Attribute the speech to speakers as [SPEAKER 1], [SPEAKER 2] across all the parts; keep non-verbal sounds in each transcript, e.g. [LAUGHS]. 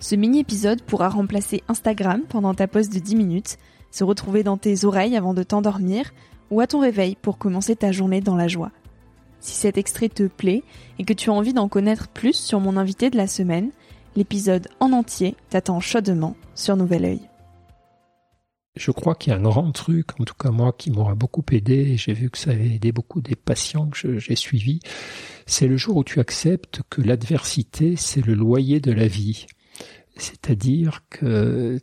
[SPEAKER 1] Ce mini-épisode pourra remplacer Instagram pendant ta pause de 10 minutes, se retrouver dans tes oreilles avant de t'endormir ou à ton réveil pour commencer ta journée dans la joie. Si cet extrait te plaît et que tu as envie d'en connaître plus sur mon invité de la semaine, l'épisode en entier t'attend chaudement sur Nouvel Oeil.
[SPEAKER 2] Je crois qu'il y a un grand truc, en tout cas moi, qui m'aura beaucoup aidé, j'ai vu que ça avait aidé beaucoup des patients que j'ai suivis, c'est le jour où tu acceptes que l'adversité, c'est le loyer de la vie. C'est-à-dire que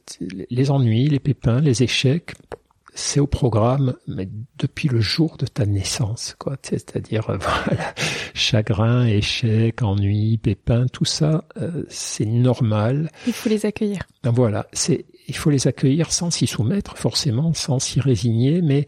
[SPEAKER 2] les ennuis, les pépins, les échecs, c'est au programme, mais depuis le jour de ta naissance, quoi. C'est-à-dire, [LAUGHS] voilà, chagrin, échec, ennui, pépins, tout ça, euh, c'est normal.
[SPEAKER 1] Il faut les accueillir.
[SPEAKER 2] Ben voilà, c'est, il faut les accueillir sans s'y soumettre, forcément, sans s'y résigner, mais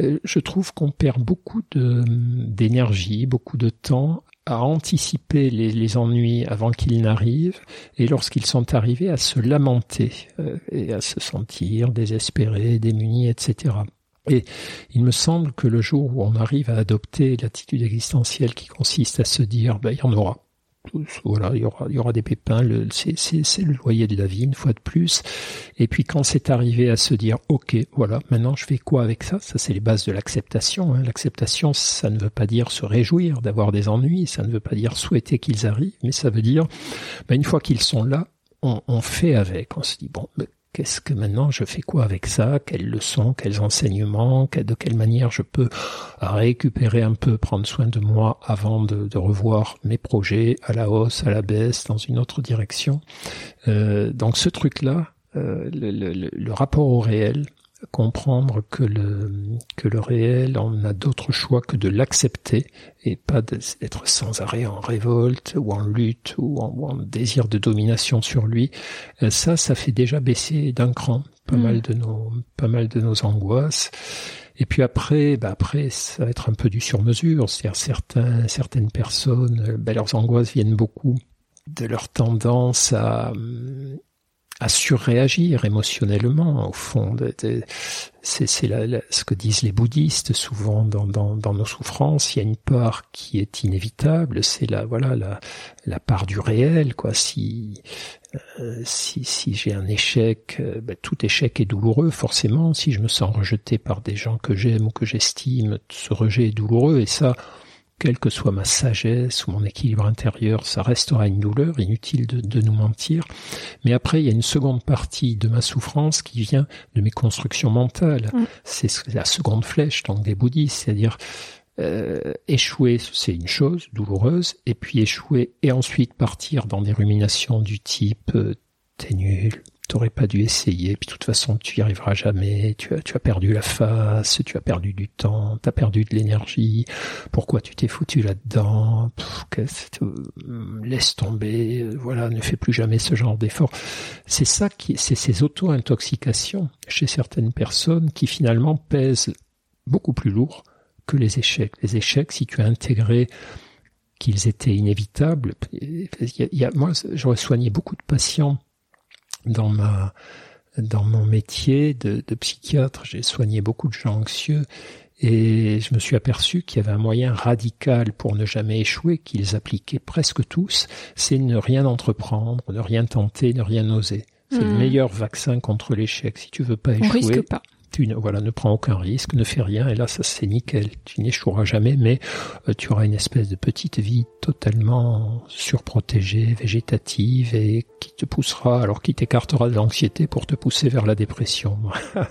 [SPEAKER 2] euh, je trouve qu'on perd beaucoup de, d'énergie, beaucoup de temps à anticiper les, ennuis avant qu'ils n'arrivent et lorsqu'ils sont arrivés à se lamenter euh, et à se sentir désespéré, démuni, etc. Et il me semble que le jour où on arrive à adopter l'attitude existentielle qui consiste à se dire ben, il y en aura, voilà, il y aura, il y aura des pépins. C'est le loyer de la vie une fois de plus. Et puis quand c'est arrivé à se dire, ok, voilà, maintenant je fais quoi avec ça? Ça, c'est les bases de l'acceptation. Hein. L'acceptation, ça ne veut pas dire se réjouir d'avoir des ennuis, ça ne veut pas dire souhaiter qu'ils arrivent, mais ça veut dire, ben, une fois qu'ils sont là, on, on, fait avec. On se dit, bon, ben, Qu'est-ce que maintenant je fais quoi avec ça? Quelles leçons, quels enseignements, de quelle manière je peux récupérer un peu, prendre soin de moi avant de, revoir mes projets à la hausse, à la baisse, dans une autre direction? Euh, donc ce truc-là, euh, le, rapport au réel, comprendre que le, que le réel, on a d'autres choix que de l'accepter et pas d'être sans arrêt en révolte ou en lutte ou en, désir de domination sur lui. Euh, ça, ça fait déjà baisser d'un cran pas mm. mal de nos, pas mal de nos angoisses. Et puis après, bah après, ça va être un peu du sur-mesure. C'est-à-dire certains, certaines personnes, bah leurs angoisses viennent beaucoup de leur tendance à, à surréagir émotionnellement au fond. C'est ce que disent les bouddhistes souvent dans, nos souffrances. Il y a une part qui est inévitable, c'est la voilà la, la part du réel. Quoi. Si euh, si, si j'ai un échec, euh, ben, tout échec est douloureux forcément. Si je me sens rejeté par des gens que j'aime ou que j'estime, ce rejet est douloureux et ça quelle que soit ma sagesse ou mon équilibre intérieur, ça restera une douleur, inutile de, nous mentir. Mais après, il y a une seconde partie de ma souffrance qui vient de mes constructions mentales. Mm. C'est la seconde flèche donc des bouddhistes, c'est-à-dire euh, échouer, c'est une chose douloureuse, et puis échouer et ensuite partir dans des ruminations du type euh, t'es nul, t'aurais pas dû essayer, puis de toute façon tu y arriveras jamais, tu as, tu as perdu la face, tu as perdu du temps, tu as perdu de l'énergie, pourquoi tu t'es foutu là-dedans, laisse tomber, voilà, ne fais plus jamais ce genre d'effort. C'est ça qui, c'est ces auto-intoxications chez certaines personnes qui finalement pèsent beaucoup plus lourd que les échecs. Les échecs, si tu as intégré qu'ils étaient inévitables, moi j'aurais soigné beaucoup de patients dans ma dans mon métier de, de psychiatre, j'ai soigné beaucoup de gens anxieux Et je me suis aperçu qu'il y avait un moyen radical pour ne jamais échouer, qu'ils appliquaient presque tous, c'est ne rien entreprendre, ne rien tenter, ne rien oser. C'est le
[SPEAKER 1] Hmm.
[SPEAKER 2] meilleur vaccin contre l'échec. Si tu veux pas
[SPEAKER 1] On
[SPEAKER 2] échouer,
[SPEAKER 1] risque pas.
[SPEAKER 2] Tu ne, voilà, ne prends aucun risque, ne fais rien, et là, ça c'est nickel. Tu n'échoueras jamais, mais euh, tu auras une espèce de petite vie totalement surprotégée, végétative, et qui te poussera, alors qui t'écartera de l'anxiété pour te pousser vers la dépression. [LAUGHS]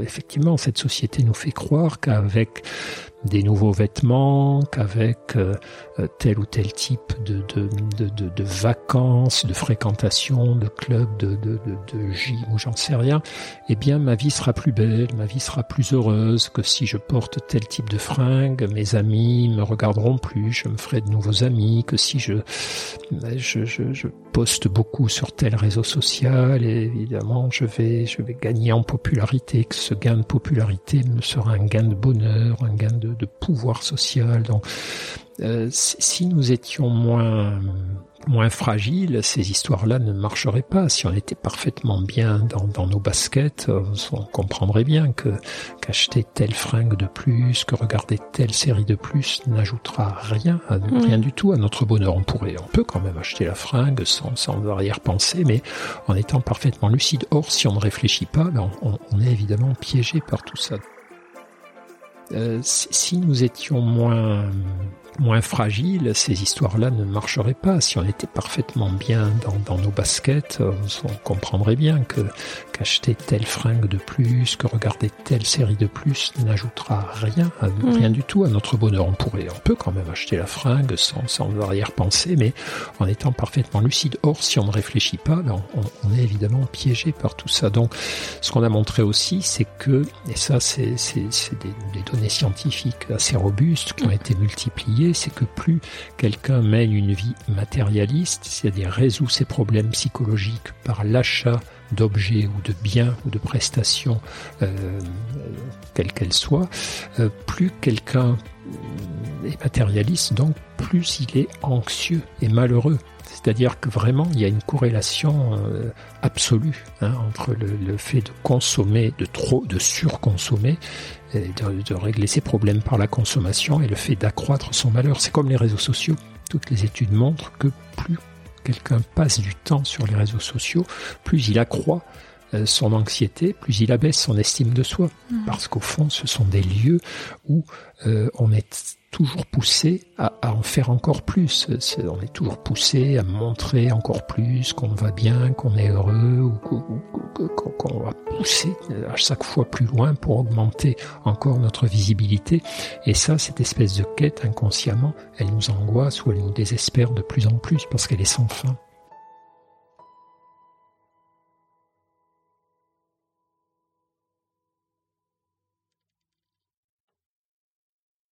[SPEAKER 2] Effectivement, cette société nous fait croire qu'avec des nouveaux vêtements, qu'avec euh, euh, tel ou tel type de, de, de, de, vacances, de fréquentation, de clubs, de, de, de, gym ou j'en sais rien, eh bien ma vie sera plus belle, ma vie sera plus heureuse que si je porte tel type de fringues, mes amis me regarderont plus, je me ferai de nouveaux amis, que si je, je, je, je poste beaucoup sur tel réseau social, évidemment je vais, je vais gagner en popularité, que ce gain de popularité me sera un gain de bonheur, un gain de, de pouvoir social. Donc euh, si nous étions moins moins fragiles, ces histoires-là ne marcheraient pas. Si on était parfaitement bien dans, dans nos baskets, euh, on comprendrait bien que qu'acheter telle fringue de plus, que regarder telle série de plus n'ajoutera rien, rien du tout à notre bonheur. On pourrait, on peut quand même acheter la fringue sans, sans arrière-pensée, mais en étant parfaitement lucide. Or, si on ne réfléchit pas, ben, on, on est évidemment piégé par tout ça. Euh, si, si nous étions moins moins fragiles, ces histoires-là ne marcheraient pas. Si on était parfaitement bien dans, dans nos baskets, on comprendrait bien que qu'acheter telle fringue de plus, que regarder telle série de plus n'ajoutera rien, à- rien du tout à notre bonheur. On pourrait, on peut quand même acheter la fringue sans, sans arrière-pensée, mais en étant parfaitement lucide. Or, si on ne réfléchit pas, ben, on, est évidemment piégé par tout ça. Donc, ce qu'on a montré aussi, c'est que, et ça, c'est des, des données scientifiques assez robustes qui ont été multipliées, c'est que plus quelqu'un mène une vie matérialiste, c'est-à-dire résout ses problèmes psychologiques par l'achat d'objets ou de biens ou de prestations, euh, euh, quelles qu'elles soient, euh, plus quelqu'un euh, est matérialiste, donc plus il est anxieux et malheureux. C'est-à-dire que vraiment, il y a une corrélation absolue hein, entre le, fait de consommer, de trop, de surconsommer, de régler ses problèmes par la consommation et le fait d'accroître son malheur. C'est comme les réseaux sociaux. Toutes les études montrent que plus quelqu'un passe du temps sur les réseaux sociaux, plus il accroît son anxiété, plus il abaisse son estime de soi. Parce qu'au fond, ce sont des lieux où euh, on est toujours poussé à, à en faire encore plus. On est toujours poussé à montrer encore plus qu'on va bien, qu'on est heureux, ou qu'o- ou qu'o- qu'on qu'on va pousser à chaque fois plus loin pour augmenter encore notre visibilité. Et ça, cette espèce de quête inconsciemment, elle nous angoisse ou elle nous désespère de plus en plus parce qu'elle est sans fin.